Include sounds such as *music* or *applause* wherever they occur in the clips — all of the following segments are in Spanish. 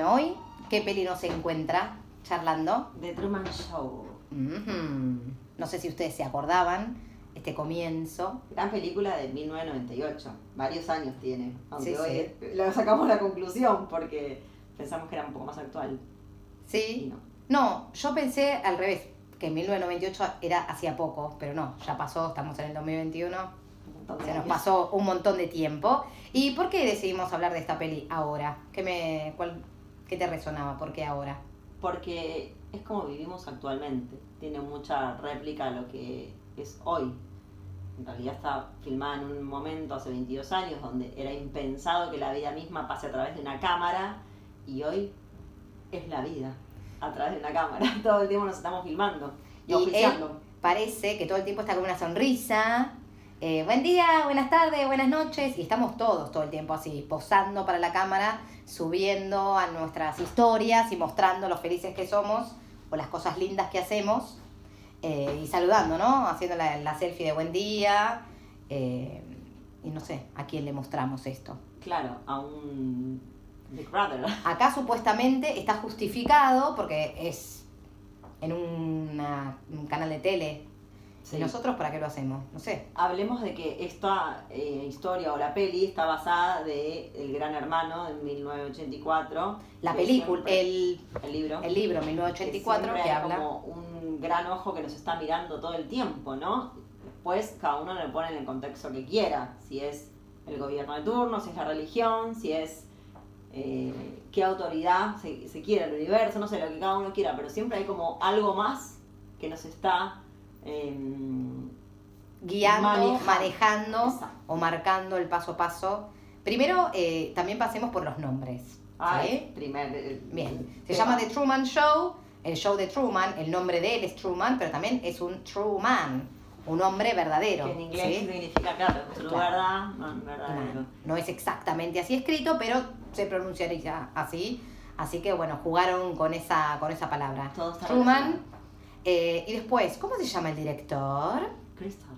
Bueno, hoy, ¿qué peli nos encuentra charlando? The Truman Show. Ujú. No sé si ustedes se acordaban, este comienzo. Gran película de 1998. Varios años tiene. Aunque Sí, hoy lo sacamos la conclusión porque pensamos que era un poco más actual. ¿Sí? no. No, yo pensé al revés, que en 1998 era hacía poco, pero no, ya pasó, estamos en el 2021. Un montón de Se nos pasó un montón de tiempo. ¿Y por qué decidimos hablar de esta peli ahora? ¿Qué, me, cuál, qué te resonaba? ¿Por qué ahora? Porque es como vivimos actualmente. Tiene mucha réplica a lo que es hoy. En realidad está filmada en un momento hace 22 años donde era impensado que la vida misma pase a través de una cámara y hoy es la vida a través de una cámara. *laughs* Todo el tiempo nos estamos filmando y, Y oficiando. Parece que todo el tiempo está con una sonrisa. Eh, buen día, buenas tardes, buenas noches. Y estamos todos todo el tiempo así, posando para la cámara, subiendo a nuestras historias y mostrando lo felices que somos o las cosas lindas que hacemos. eh, y saludando, ¿no? Haciendo la, la selfie de buen día. eh, y no sé, ¿a quién le mostramos esto? Claro, a un Big Brother. *laughs* Acá supuestamente está justificado porque es en una- un canal de tele. Sí. ¿Y nosotros para qué lo hacemos? No sé. Hablemos de que esta eh, historia o la peli está basada de El Gran Hermano de 1984. La que película, el, el libro. el libro 1984 siempre que hay habla. como un gran ojo que nos está mirando todo el tiempo, ¿no? Después cada uno le pone en el contexto que quiera, si es el gobierno de turno, si es la religión, si es eh, qué autoridad se, se quiere, el universo, no sé, lo que cada uno quiera, pero siempre hay como algo más que nos está... em, guiando, Maneja- manejando Exacto. o marcando el paso a paso. Primero, eh, también pasemos por los nombres. ah, ¿sí? primer... Bien. Se llama. The Truman Show, el show de Truman, el nombre de él es Truman, pero también es un true man, un hombre verdadero. Que en inglés ¿sí? significa, claro, true Claro. verdad, verdadero. No es exactamente así escrito, pero se pronunciaría así. Así que bueno, jugaron con esa, con esa palabra. Truman. Eh, y después, ¿cómo se llama el director? Christoph.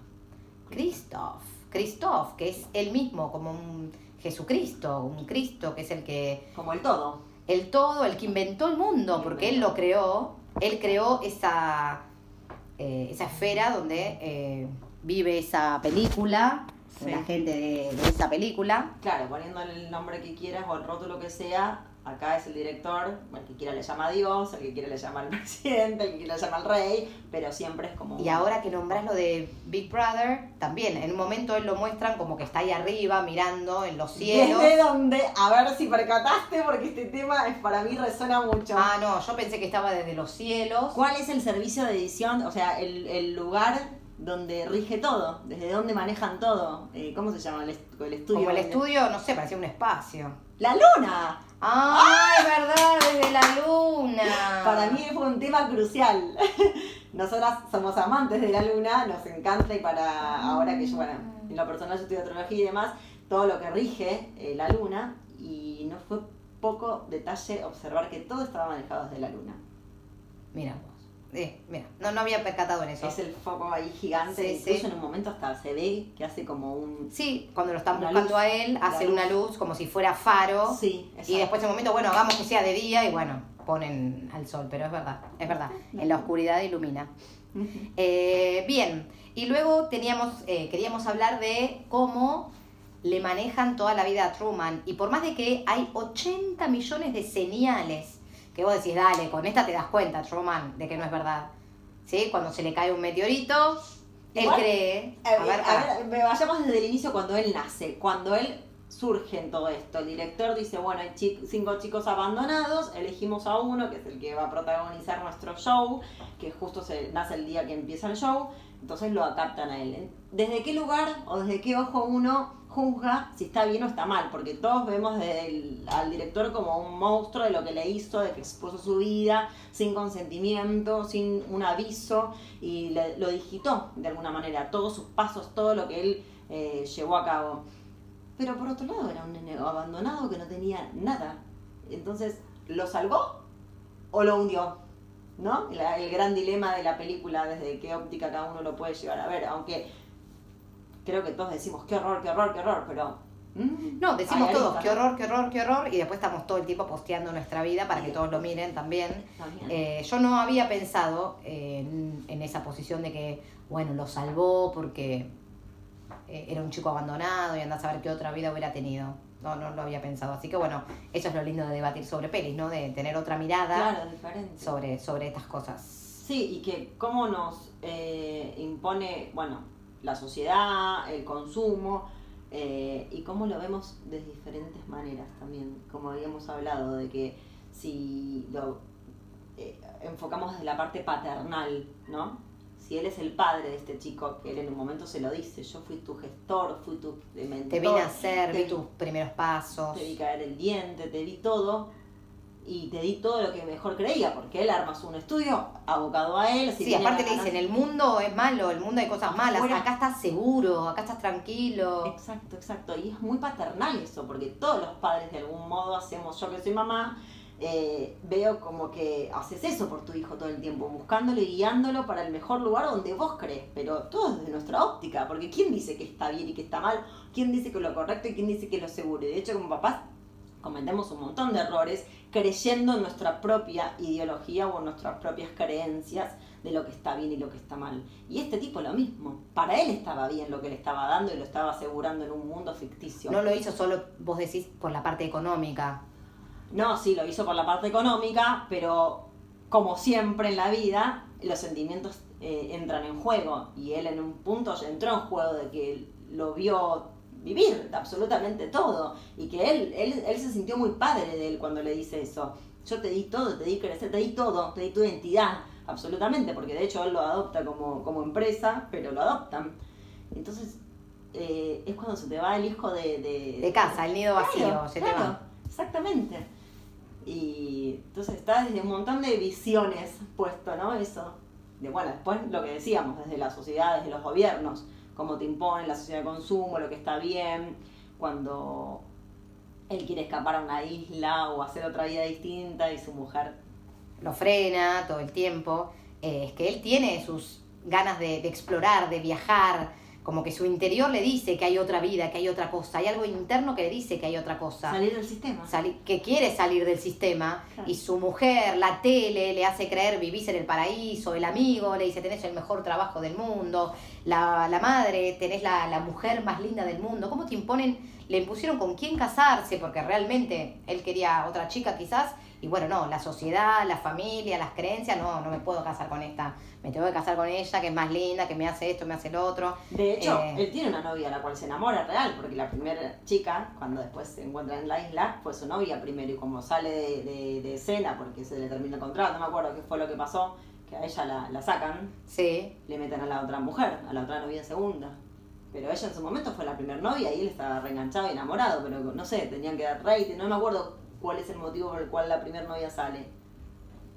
Christoph. Christoph, que es él mismo, como un Jesucristo, un Cristo, que es el que. Como el todo. El todo, el que inventó el mundo, El porque él lo creó. Él creó esa, eh, esa esfera donde eh, vive esa película, Sí. la gente de, de esa película. Claro, poniéndole el nombre que quieras o el rótulo que sea, acá es el director, el que quiera le llama a Dios, el que quiera le llama al *laughs* presidente, el que quiera le llama al rey, pero siempre es como... Y ahora que nombras lo de Big Brother, también en un momento él lo muestran como que está ahí arriba mirando en los cielos. ¿Desde dónde? A ver si percataste, porque este tema es para mí resuena mucho. Ah, no, yo pensé que estaba desde los cielos. ¿Cuál es el servicio de edición? O sea, el, el lugar donde rige todo, desde dónde manejan todo. Eh, ¿Cómo se llama el, est- el estudio? Como el donde- estudio, no sé, parecía un espacio. ¡La luna! ¡Ay, verdad! Desde la luna. Para mí fue un tema crucial. *laughs* Nosotras somos amantes de la luna, nos encanta y para ahora que yo, bueno, en lo personal yo estudio astrología y demás, todo lo que rige eh, la luna y no fue poco detalle observar que todo estaba manejado desde la luna. Mira. Eh, mira, no, no había percatado en eso. Es el foco ahí gigante, Sí, incluso sí. en un momento hasta se ve que hace como un... Sí, cuando lo están buscando luz, a él, hace luz. una luz como si fuera faro. Sí, Y después en un momento, bueno, hagamos que sea de día y bueno, ponen al sol, pero es verdad, es verdad. En la oscuridad ilumina. *laughs* Eh, bien, y luego teníamos, eh, queríamos hablar de cómo le manejan toda la vida a Truman. Y por más de que hay 80 millones de señales que vos decís, dale, con esta te das cuenta, Truman, de que no es verdad. ¿Sí? Cuando se le cae un meteorito, él Igual, cree. A A ver, a ver, me- vayamos desde el inicio cuando él nace, cuando él surge en todo esto. El director dice, bueno, hay cinco chicos abandonados, elegimos a uno, que es el que va a protagonizar nuestro show, que justo se nace el día que empieza el show, entonces lo captan a él. ¿Desde qué lugar o desde qué ojo uno juzga si está bien o está mal? Porque todos vemos el- al director como un monstruo de lo que le hizo, de que expuso su vida sin consentimiento, sin un aviso, y le- lo digitó de alguna manera, todos sus pasos, todo lo que él eh, llevó a cabo. Pero por otro lado era un nene abandonado que no tenía nada. Entonces, ¿lo salvó o lo hundió? ¿No? La- el gran dilema de la película, desde qué óptica cada uno lo puede llegar a ver, aunque creo que todos decimos qué horror, qué horror, qué horror, pero Mm. No, decimos Ay, todos, qué horror, qué horror, qué horror, y después estamos todo el tiempo posteando nuestra vida para que todos lo miren también. También. Eh, yo no había pensado en, en esa posición de que, bueno, lo salvó porque eh, era un chico abandonado y anda a saber qué otra vida hubiera tenido. No, no lo había pensado. Así que bueno, eso es lo lindo de debatir sobre pelis, ¿no? De tener otra mirada Claro, diferente. sobre, sobre estas cosas. Sí, y que cómo nos eh, impone, bueno, la sociedad, el consumo, eh, y cómo lo vemos de diferentes maneras también, como habíamos hablado, de que si lo eh, enfocamos desde la parte paternal, ¿no? Si él es el padre de este chico, que él en un momento se lo dice, yo fui tu gestor, fui tu mentor, Te vine a hacer, te vi vi- tus primeros pasos. te vi caer el diente, te vi todo y te di todo lo que mejor creía, porque él arma un estudio abocado a él. si Sí, aparte le ganas- dicen, el mundo es malo, el mundo hay cosas malas, Afuera. acá estás seguro, acá estás tranquilo. Exacto, exacto. Y es muy paternal eso, porque todos los padres de algún modo hacemos, yo que soy mamá, eh, veo como que haces eso por tu hijo todo el tiempo, buscándolo y guiándolo para el mejor lugar donde vos crees, pero todo desde nuestra óptica, porque ¿quién dice que está bien y que está mal? ¿Quién dice que es lo correcto y quién dice que es lo seguro? Y de hecho, como papás, cometemos un montón de errores creyendo en nuestra propia ideología o en nuestras propias creencias de lo que está bien y lo que está mal. Y este tipo lo mismo. Para él estaba bien lo que le estaba dando y lo estaba asegurando en un mundo ficticio. No lo hizo solo, vos decís, por la parte económica. No, sí, lo hizo por la parte económica, pero como siempre en la vida, los sentimientos eh, entran en juego. Y él en un punto ya entró en juego de que lo vio vivir absolutamente todo. Y que él, él, él se sintió muy padre de él cuando le dice eso. Yo te di todo, te di crecer, te di todo, te di tu identidad, absolutamente, porque de hecho él lo adopta como, como empresa, pero lo adoptan. Entonces, eh, es cuando se te va el hijo de... De, De casa, el nido vacío, Claro, se claro, te va. Exactamente. Y entonces está desde un montón de visiones puesto, ¿no? Eso. De, bueno, después lo que decíamos, desde la sociedad, desde los gobiernos, cómo te imponen la sociedad de consumo, lo que está bien, cuando él quiere escapar a una isla o hacer otra vida distinta y su mujer Lo frena todo el tiempo. Eh, es que él tiene sus ganas de explorar, de viajar. Como que su interior le dice que hay otra vida, que hay otra cosa. Hay algo interno que le dice que hay otra cosa. salir del sistema. Sali- que quiere salir del sistema Claro. y su mujer, la tele, le hace creer vivís en el paraíso, el amigo le dice tenés el mejor trabajo del mundo, la, la madre, tenés la, la mujer más linda del mundo. ¿Cómo te imponen? Le impusieron con quién casarse porque realmente él quería otra chica quizás y bueno, no, la sociedad, la familia, las creencias, no, no me puedo casar con esta, me tengo que casar con ella que es más linda, que me hace esto, me hace lo otro. De hecho, Eh. él tiene una novia a la cual se enamora real, porque la primera chica, cuando después se encuentra en la isla, fue su novia primero y como sale de, de- de escena porque se le termina el contrato, no me acuerdo qué fue lo que pasó, que a ella la, la sacan, Sí, le meten a la otra mujer, a la otra novia segunda. Pero ella en su momento fue la primera novia y él estaba reenganchado y enamorado, pero no sé, tenían que dar rating, no me acuerdo cuál es el motivo por el cual la primera novia sale.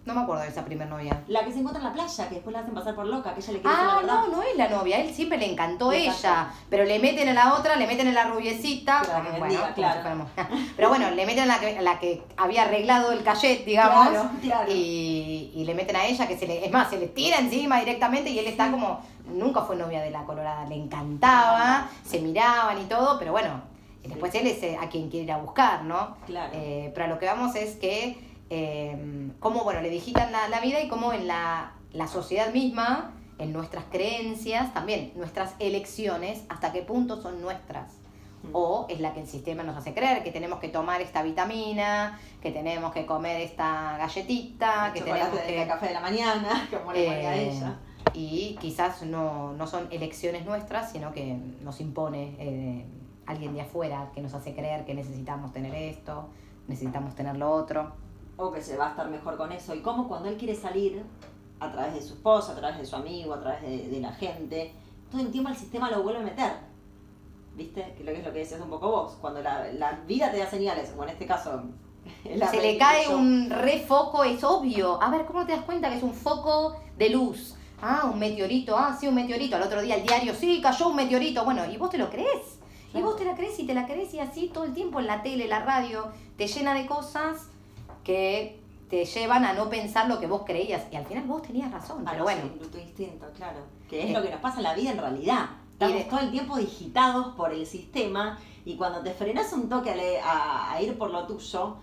no me acuerdo de esa primer novia. La que se encuentra en la playa, que después la hacen pasar por loca, que ella le quiere decir Ah, la no, no es la novia, él siempre le encantó Le ella, encantó. pero le meten a la otra, le meten a la rubiecita, bueno, claro. fuéramos- pero bueno, le meten a la que, a la que había arreglado el cachet, digamos, Claro, claro. Y, y le meten a ella que se le, es más, se le tira encima directamente y él está como, nunca fue novia de la colorada, le encantaba, se miraban y todo, pero bueno, después él es eh, a quien quiere ir a buscar, ¿no? Claro. Eh, pero a lo que vamos es que, eh, cómo, bueno, le digitan la, la vida y cómo en la, la sociedad misma, en nuestras creencias, también nuestras elecciones, hasta qué punto son nuestras. Mm. O es la que el sistema nos hace creer, que tenemos que tomar esta vitamina, que tenemos que comer esta galletita, que tenemos que... de café de la mañana, *laughs* como le Eh, ella. y quizás no, no son elecciones nuestras, sino que nos impone eh, alguien de afuera que nos hace creer que necesitamos tener esto, necesitamos tener lo otro. O que se va a estar mejor con eso. Y como cuando él quiere salir, a través de su esposa, a través de su amigo, a través de, de la gente, todo el tiempo el sistema lo vuelve a meter. ¿Viste? Que lo que es lo que decías un poco vos. Cuando la, la vida te da señales, o en este caso... *laughs* Se le cae show, un refoco, es obvio. A ver, ¿cómo te das cuenta que es un foco de luz? Ah, un meteorito, ah, sí, un meteorito. Al otro día el diario, sí, cayó un meteorito. Bueno, ¿y vos te lo crees? Y vos te la crees y te la crees y así todo el tiempo en la tele, la radio, te llena de cosas que te llevan a no pensar lo que vos creías. Y al final vos tenías razón, Ah, pero no, bueno. tu instinto, claro. Que es Eh. lo que nos pasa en la vida en realidad. Estamos de- todo el tiempo digitados por el sistema y cuando te frenas un toque a, le- a- a ir por lo tuyo,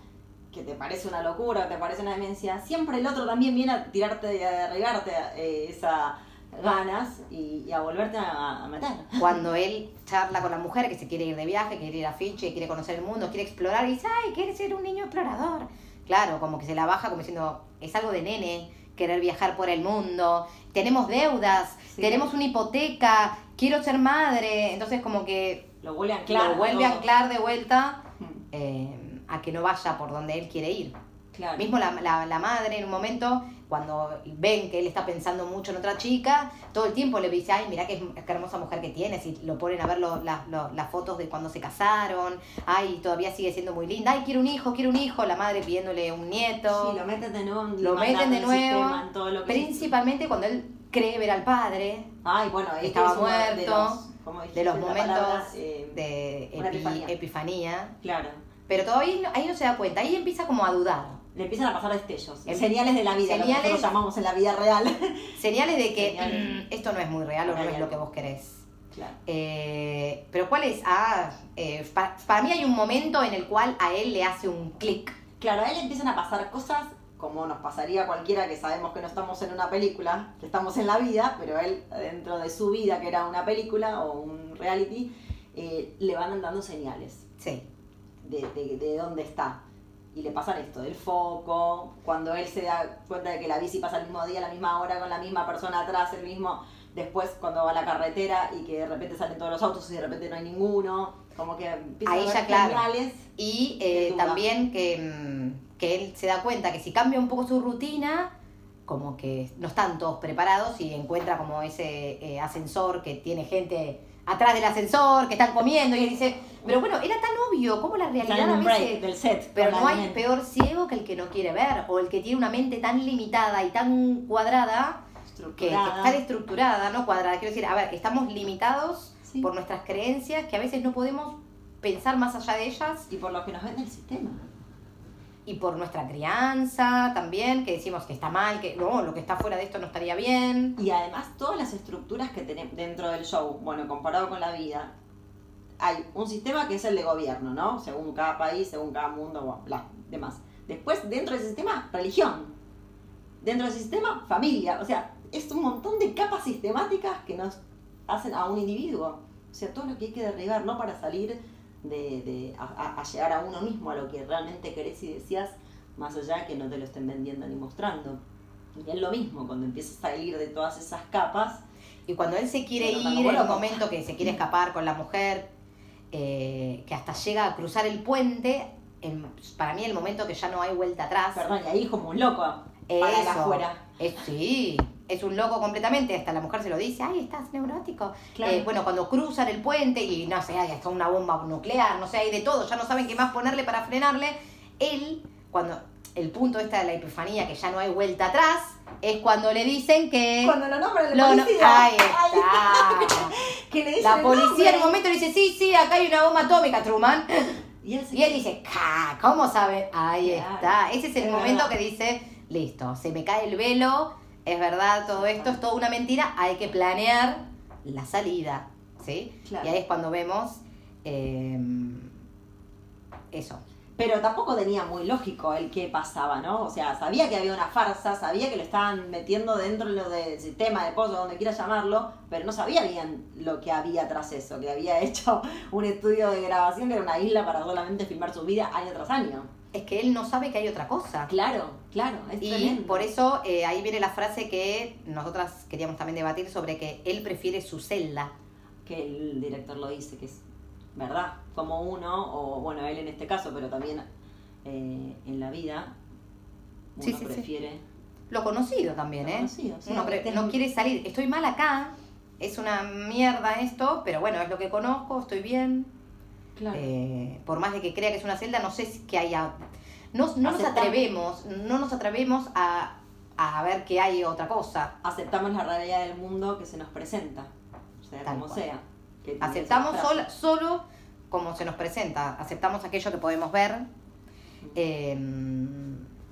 que te parece una locura, te parece una demencia, siempre el otro también viene a tirarte y a derribarte eh, esas ganas y, y a volverte a, a meter. *laughs* Cuando él charla con la mujer que se quiere ir de viaje, quiere ir a Fiji, quiere conocer el mundo, quiere explorar, y dice, ay, quiere ser un niño explorador. Claro, como que se la baja como diciendo, es algo de nene, querer viajar por el mundo, tenemos deudas, Sí. tenemos una hipoteca, quiero ser madre. Entonces como que Lo vuelve a anclar. lo vuelve a anclar de vuelta Mm, eh, a que no vaya por donde él quiere ir. Claro. Mismo la, la, la madre en un momento, cuando ven que él está pensando mucho en otra chica, todo el tiempo le dice, ay, mira qué, qué hermosa mujer que tienes, y lo ponen a ver lo- la- lo- las fotos de cuando se casaron, ay, todavía sigue siendo muy linda, ay, quiero un hijo, quiero un hijo, la madre pidiéndole un nieto, Sí, lo meten de nuevo lo meten de nuevo, sistema, en todo lo que principalmente cuando él cree ver al padre, Ay, bueno, este Estaba es uno de muerto, los, ¿cómo de los momentos palabra? Eh, de epi- epifanía. epifanía, Claro. pero todavía no- ahí no se da cuenta, ahí empieza como a dudar. Le empiezan a pasar destellos. Em- señales de la vida, lo que señales- nosotros llamamos en la vida real. *laughs* Señales de que Señales. mm, esto no es muy real o no es lo que vos querés. claro. Eh, pero ¿cuál es? Ah, eh, pa- para mí hay un momento en el cual a él le hace un clic. Claro, a él empiezan a pasar cosas como nos pasaría a cualquiera que sabemos que no estamos en una película, que estamos en la vida, pero él dentro de su vida, que era una película o un reality, eh, le van dando señales Sí. de, de, de dónde está. Y le pasan esto, del foco, cuando él se da cuenta de que la bici pasa el mismo día, a la misma hora, con la misma persona atrás, el mismo, después cuando va a la carretera y que de repente salen todos los autos y de repente no hay ninguno, como que empieza Ahí a haber claro. Y eh, también que, mm, que él se da cuenta que si cambia un poco su rutina, como que no están todos preparados y encuentra como ese eh, ascensor que tiene gente atrás del ascensor, que están comiendo y él dice, pero bueno, era tan obvio, como la realidad a veces... del set. Pero no hay peor ciego que el que no quiere ver, o el que tiene una mente tan limitada y tan cuadrada que, que estructurada. está estructurada, no cuadrada. Quiero decir, a ver, estamos limitados Sí. por nuestras creencias que a veces no podemos pensar más allá de ellas Y por lo que nos vende el sistema. Y por nuestra crianza también, que decimos que está mal, que no, lo que está fuera de esto no estaría bien. Y además todas las estructuras que tenemos dentro del show, bueno, comparado con la vida, hay un sistema que es el de gobierno, ¿no? Según cada país, según cada mundo, bla, demás. Después, dentro del sistema, religión. Dentro del sistema, familia. O sea, es un montón de capas sistemáticas que nos hacen a un individuo. O sea, todo lo que hay que derribar, ¿no? Para salir de, de a, a- llegar a uno mismo, a lo que realmente querés y decías, más allá de que no te lo estén vendiendo ni mostrando. Y es lo mismo, cuando empiezas a salir de todas esas capas, Y cuando él se quiere ir, en un loco. momento que se quiere escapar con la mujer, eh, que hasta llega a cruzar el puente, en- para mí el momento que ya no hay vuelta atrás. perdón, y ahí como un loco, para el afuera. Sí, es un loco completamente, hasta la mujer se lo dice, ay, estás neurótico. Claro. Eh, bueno, cuando cruzan el puente y no sé, hay hasta una bomba nuclear, no sé, hay de todo, ya no saben qué más ponerle para frenarle. Él, cuando el punto esta de la epifanía, que ya no hay vuelta atrás, es cuando le dicen que... Cuando lo nombran el lo no- policía. ahí está. *laughs* que le dicen La policía en un momento le dice, sí, sí, acá hay una bomba atómica, Truman. Y él, se- Y él dice, "Ca, ¿cómo sabe? Ahí Claro, está. Ese es el es momento que dice, listo, se me cae el velo, es verdad todo esto, es toda una mentira, hay que planear la salida, ¿sí? Claro. Y ahí es cuando vemos eh, eso. Pero tampoco tenía muy lógico el qué pasaba, ¿no? O sea, sabía que había una farsa, sabía que lo estaban metiendo dentro de lo del sistema de pozo, donde quiera llamarlo, pero no sabía bien lo que había tras eso, que había *laughs* hecho un estudio de grabación que era una isla para solamente filmar su vida año tras año. Es que él no sabe que hay otra cosa. Claro, claro, es Y tremendo. por eso eh, ahí viene la frase que nosotras queríamos también debatir sobre que él prefiere su celda. que el director lo dice, que es verdad, como uno, o bueno, él en este caso, pero también eh, en la vida, uno Sí, sí, sí. prefiere... Lo conocido también, Lo ¿eh? conocido, sí, Uno no quiere salir. Estoy mal acá. Es una mierda esto, pero bueno, es lo que conozco, estoy bien. Claro. Eh, por más de que crea que es una celda, no sé si que haya... No, no nos atrevemos, no nos atrevemos a, a ver que hay otra cosa. Aceptamos la realidad del mundo que se nos presenta, sea Tal como cual. sea. Aceptamos sol- solo como se nos presenta, aceptamos aquello que podemos ver. Eh,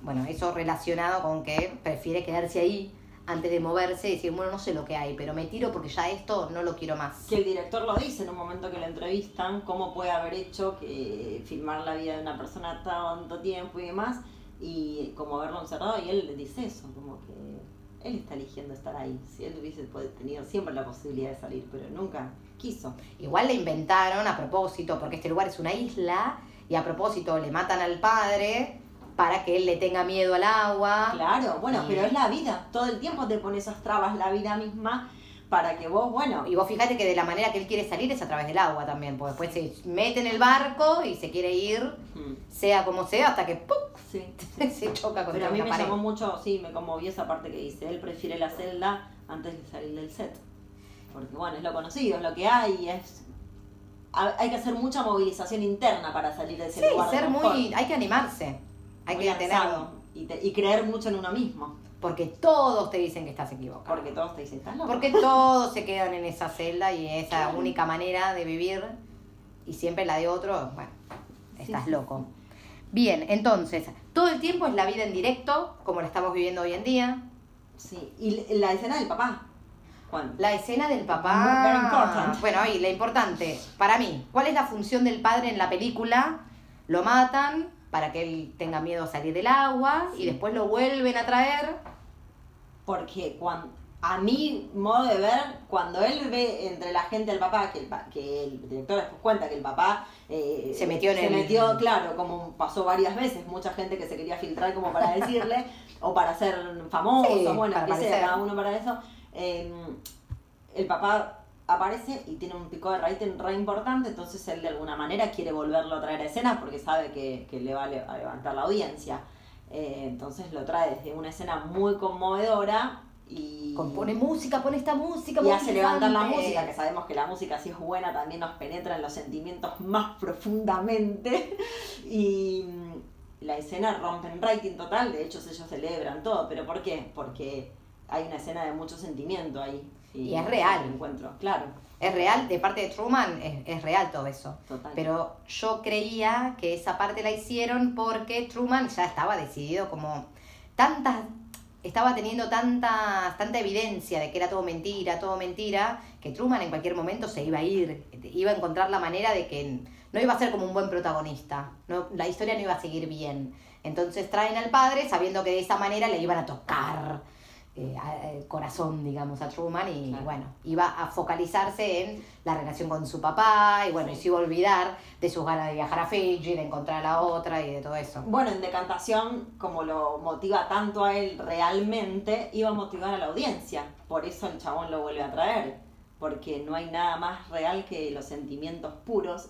bueno, eso relacionado con que prefiere quedarse ahí antes de moverse decir, bueno, no sé lo que hay, pero me tiro porque ya esto no lo quiero más. Que el director lo dice en un momento que lo entrevistan, cómo puede haber hecho que filmar la vida de una persona tanto tiempo y demás, y como haberlo encerrado, y él dice eso, como que él está eligiendo estar ahí. Si él hubiese tenido siempre la posibilidad de salir, pero nunca quiso. Igual le inventaron a propósito, porque este lugar es una isla, y a propósito le matan al padre para que él le tenga miedo al agua. Claro, bueno, pero es la vida. Todo el tiempo te pone esas trabas la vida misma para que vos, bueno. Y vos fíjate que de la manera que él quiere salir es a través del agua también, porque después se mete en el barco y se quiere ir, sea como sea, hasta que ¡pum! Sí, *laughs* se choca con Pero a mí me llamó mucho, sí, me conmovió esa parte que dice, él prefiere la celda antes de salir del set. Porque bueno, es lo conocido, es lo que hay, es hay que hacer mucha movilización interna para salir de ese sí, ser muy, hay que animarse. Hay que tener. Y, creer mucho en uno mismo. Porque todos te dicen que estás equivocado. Porque todos te dicen, estás loco. Porque todos se quedan en esa celda y esa única manera de vivir y siempre la de otro, bueno, estás loco. Bien, entonces, todo el tiempo es la vida en directo, como la estamos viviendo hoy en día. Sí, y la escena del papá. La escena del papá. Bueno, ahí, la importante, para mí, ¿cuál es la función del padre en la película? Lo matan, para que él tenga miedo a salir del agua y después lo vuelven a traer. Porque cuando, a mi modo de ver, cuando él ve entre la gente al papá, que el, que el director después cuenta que el papá eh, se metió en se metió, claro, como pasó varias veces, mucha gente que se quería filtrar como para *laughs* decirle, o para ser famoso, bueno, que sea, cada uno para eso. Eh, el papá aparece y tiene un pico de rating re importante, entonces él de alguna manera quiere volverlo a traer a escena porque sabe que, le va a levantar la audiencia. Eh, entonces lo trae desde una escena muy conmovedora y... Compone música, pone esta música. Y hace levantar la música, que sabemos que la música si es buena también nos penetra en los sentimientos más profundamente. *laughs* y la escena rompe en rating total, de hecho ellos celebran todo, pero ¿por qué? Porque hay una escena de mucho sentimiento ahí. Y, es real. Encuentro, claro. Es real, de parte de Truman es, real todo eso. Pero yo creía que esa parte la hicieron porque Truman ya estaba decidido como tantas estaba teniendo tanta, tanta evidencia de que era todo mentira, todo mentira, que Truman en cualquier momento se iba a ir, iba a encontrar la manera de que no iba a ser como un buen protagonista, no, la historia no iba a seguir bien. Entonces traen al padre sabiendo que de esa manera le iban a tocar eh, el corazón, digamos, a Truman y bueno, iba a focalizarse en la relación con su papá y bueno, y se iba a olvidar de sus ganas de viajar a Fiji, de encontrar a la otra y de todo eso. Bueno, en Decantación, como lo motiva tanto a él realmente, iba a motivar a la audiencia, por eso el chabón lo vuelve a traer, porque no hay nada más real que los sentimientos puros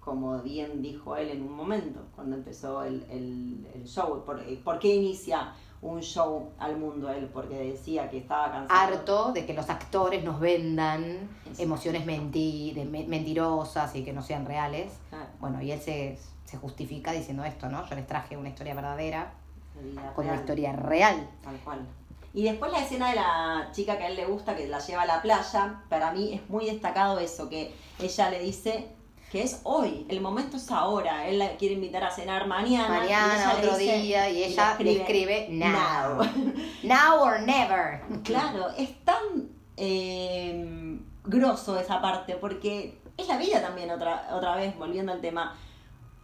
como bien dijo él en un momento, cuando empezó el, el, show. ¿Por, ¿Por qué inicia un show al mundo él, porque decía que estaba cansado. Harto de que los actores nos vendan emociones mentirosas y que no sean reales. Bueno, y él se, justifica diciendo esto, ¿no? Yo les traje una historia verdadera con una historia real. Tal cual. Y después la escena de la chica que a él le gusta, que la lleva a la playa, para mí es muy destacado eso, que ella le dice, que es hoy, el momento es ahora. Él la quiere invitar a cenar mañana. Mañana, otro día, y ella le escribe, now. *laughs* Now. or never. *laughs* Claro, es tan eh, grosso esa parte, porque es la vida también, otra, otra vez, volviendo al tema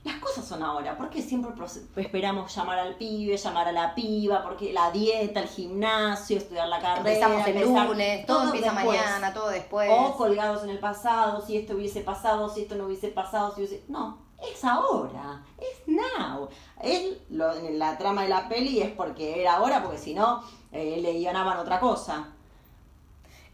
las cosas son ahora. ¿Por qué siempre esperamos llamar al pibe, llamar a la piba? Porque la dieta, el gimnasio, estudiar la carrera. Empezamos el lunes, todo, empieza mañana, todo después. O colgados en el pasado, si esto hubiese pasado, si esto no hubiese pasado, si hubiese. No, es ahora, es now. Él, lo, en la trama de la peli es porque era ahora, porque si no, eh, le guionaban otra cosa.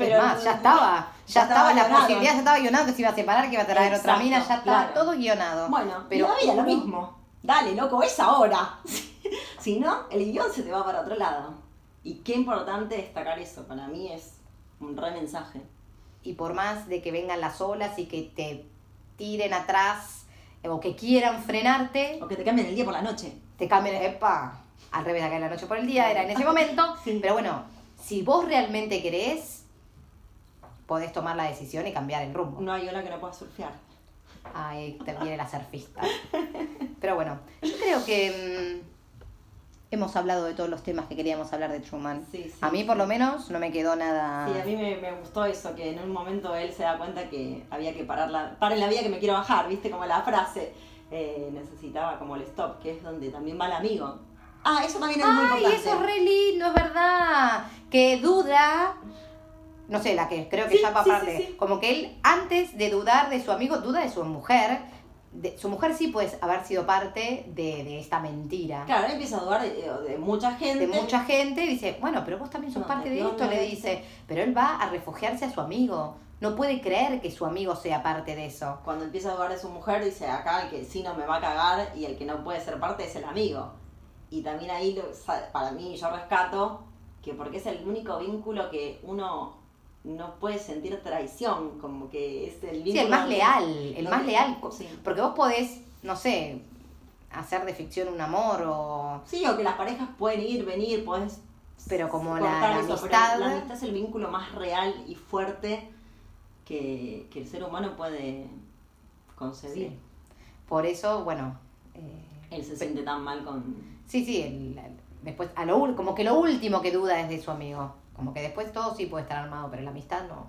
Pero más, ya estaba, ya, estaba, la posibilidad, ya estaba guionado que se iba a separar, que iba a traer otra mina, ya estaba todo guionado. Bueno, pero todavía lo mismo. Dale, loco, es ahora. *laughs* si no, el guion se te va para otro lado. Y qué importante destacar eso, para mí es un re mensaje. Y por más de que vengan las olas y que te tiren atrás o que quieran frenarte. O que te cambien el día por la noche. Te cambien, epa, al revés de acá la noche por el día, era en ese *laughs* momento. Pero bueno, si vos realmente querés, podés tomar la decisión y cambiar el rumbo. No hay ola que no pueda surfear. Ay, te viene la surfista. Pero bueno, yo creo que hemos hablado de todos los temas que queríamos hablar de Truman. Sí, sí, a mí por sí. lo menos no me quedó nada... Sí, a mí me, me gustó eso, que en un momento él se da cuenta que había que parar la, paren la vía que me quiero bajar, viste, como la frase, eh, necesitaba como el stop, que es donde también va el amigo. Ah, eso también es muy Ay, importante. eso es re lindo, es verdad. Que duda, no sé, la que creo que Sí, ya va sí, sí. Como que él, antes de dudar de su amigo, duda de su mujer. De, su mujer sí puede haber sido parte de, de esta mentira. Claro, él empieza a dudar de, de mucha gente. De mucha gente, dice, bueno, pero vos también sos No, parte ¿de esto, le dice. Pero él va a refugiarse a su amigo. No puede creer que su amigo sea parte de eso. Cuando empieza a dudar de su mujer, dice, acá el que sí no me va a cagar y el que no puede ser parte es el amigo. Y también ahí, para mí, yo rescato que porque es el único vínculo que uno no puede sentir traición, como que es el vínculo... Sí, el más donde- leal, el más leal. Sí. Porque vos podés, no sé, hacer de ficción un amor o... Sí, o que las parejas pueden ir, venir, podés Pero como la- la eso, pero amistad- la amistad es el vínculo más real y fuerte que, que el ser humano puede concebir. Sí. Por eso, bueno... eh, Él se siente tan mal con... Sí, sí, el- después, a lo, como que lo último que duda es de su amigo. Como que después todo sí puede estar armado, pero la amistad no.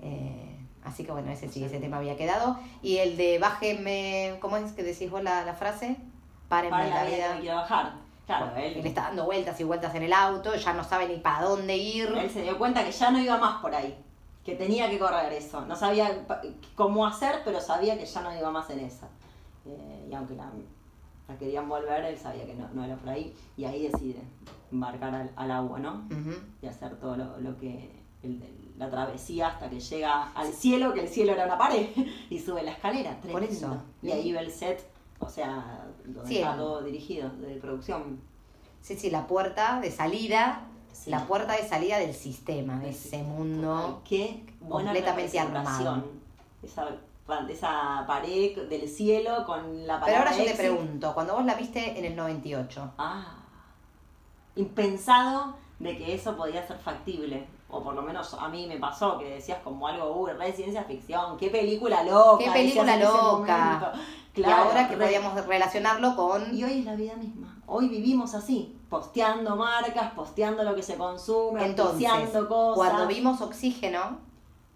Eh, así que bueno, ese sí, ese tema había quedado. Y el de bájeme, ¿cómo es que decís vos la, la frase? Párenme Para la, la vida vida. bajar. Claro, Él él, está dando vueltas y vueltas en el auto, ya no sabe ni para dónde ir. él se dio cuenta que ya no iba más por ahí, que tenía que correr eso. No sabía cómo hacer, pero sabía que ya no iba más en esa. Eh, y aunque la, la querían volver, él sabía que no, no era por ahí. Y ahí decide embarcar al, al agua, ¿no? Y hacer todo lo, lo que el- la travesía hasta que llega al cielo, que el cielo era una pared, *laughs* y sube la escalera. Por eso. Y ahí ve el set, o sea, donde Sí, está todo dirigido, de producción. Sí, sí, la puerta de salida, Sí. la puerta de salida del sistema, de Sí, ese mundo. qué completamente armado. Esa, esa pared del cielo con la palabra Pero ahora yo te pregunto, cuando vos la viste en el 98, Ah, impensado de que eso podía ser factible. O por lo menos a mí me pasó que decías como algo, uy, re ciencia ficción, qué película loca. Qué película loca. momento. y Claro, ahora que re- podíamos relacionarlo con... Y hoy es la vida misma. Hoy vivimos así, posteando marcas, posteando lo que se consume, Entonces, cosas. cuando vimos Oxígeno,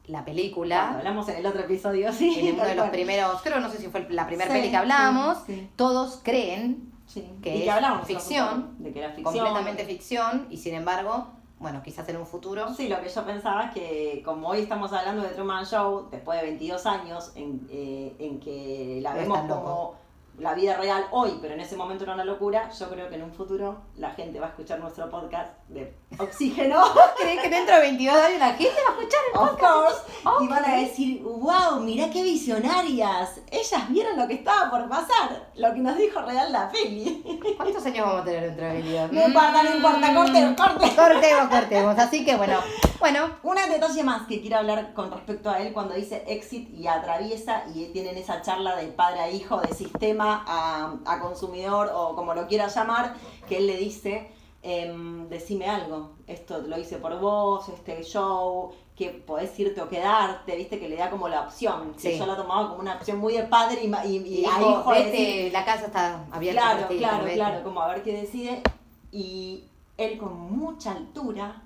la Cuando película, hablamos en el otro episodio, sí. en uno de los primeros, creo, no sé si fue la primera Sí, peli que hablamos, sí, sí. todos creen Sí. que y es que hablamos ficción, de que era ficción. completamente ficción, y sin embargo, bueno, quizás en un futuro... Sí, lo que yo pensaba es que como hoy estamos hablando de Truman Show, después de 22 años, en, eh, en que la vemos como loco. la vida real hoy, pero en ese momento era una locura, yo creo que en un futuro la gente va a escuchar nuestro podcast de Oxígeno, *laughs* ¿Crees que dentro de 22 años la gente va a escuchar el of course, y van a decir, wow, mirá qué visionarias, ellas vieron lo que estaba por pasar, lo que nos dijo real la peli. *laughs* ¿Cuántos años vamos a tener dentro de 22? No importa, no importa, corte, corte. *laughs* Cortemos, cortemos. Así que bueno, bueno, Un detalle más que quiero hablar con respecto a él cuando dice exit y atraviesa y tienen esa charla de padre a hijo, de sistema a, a consumidor o como lo quieras llamar, que él le dice, em, decime algo, esto lo hice por vos, este show, que podés irte o quedarte, viste que le da como la opción, que yo lo tomaba como una opción muy de padre y, y- y hijo. de vete, decir, la casa está abierta. Claro, ti, claro, vete. claro, como a ver qué decide. Y él con mucha altura,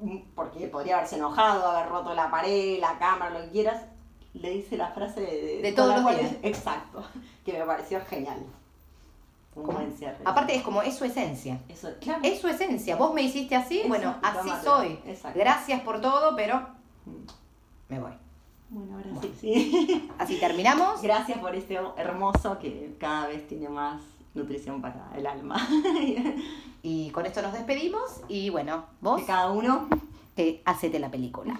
mm, porque podría haberse enojado, haber roto la pared, la cámara, lo que quieras, le dice la frase de, De con todos la los cual- días. *laughs* Exacto, que me pareció genial. Como-. Aparte es como, es su esencia. Eso, claro. Es su esencia. Vos me hiciste así, bueno, así soy. Exacto. Gracias por todo, pero me voy. Bueno, ahora sí, sí. Así terminamos. Gracias por este hermoso que cada vez tiene más nutrición para el alma. Y con esto nos despedimos. Y bueno, vos, Que cada uno eh, hacete la película.